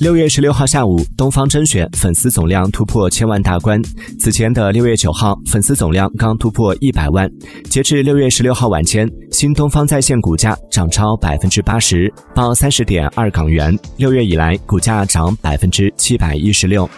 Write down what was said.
六月十六号下午东方甄选粉丝总量突破千万大关。此前的六月九号粉丝总量刚突破一百万。截至六月十六号晚间新东方在线股价涨超百分之八十报三十点二港元。六月以来股价涨百分之七百一十六。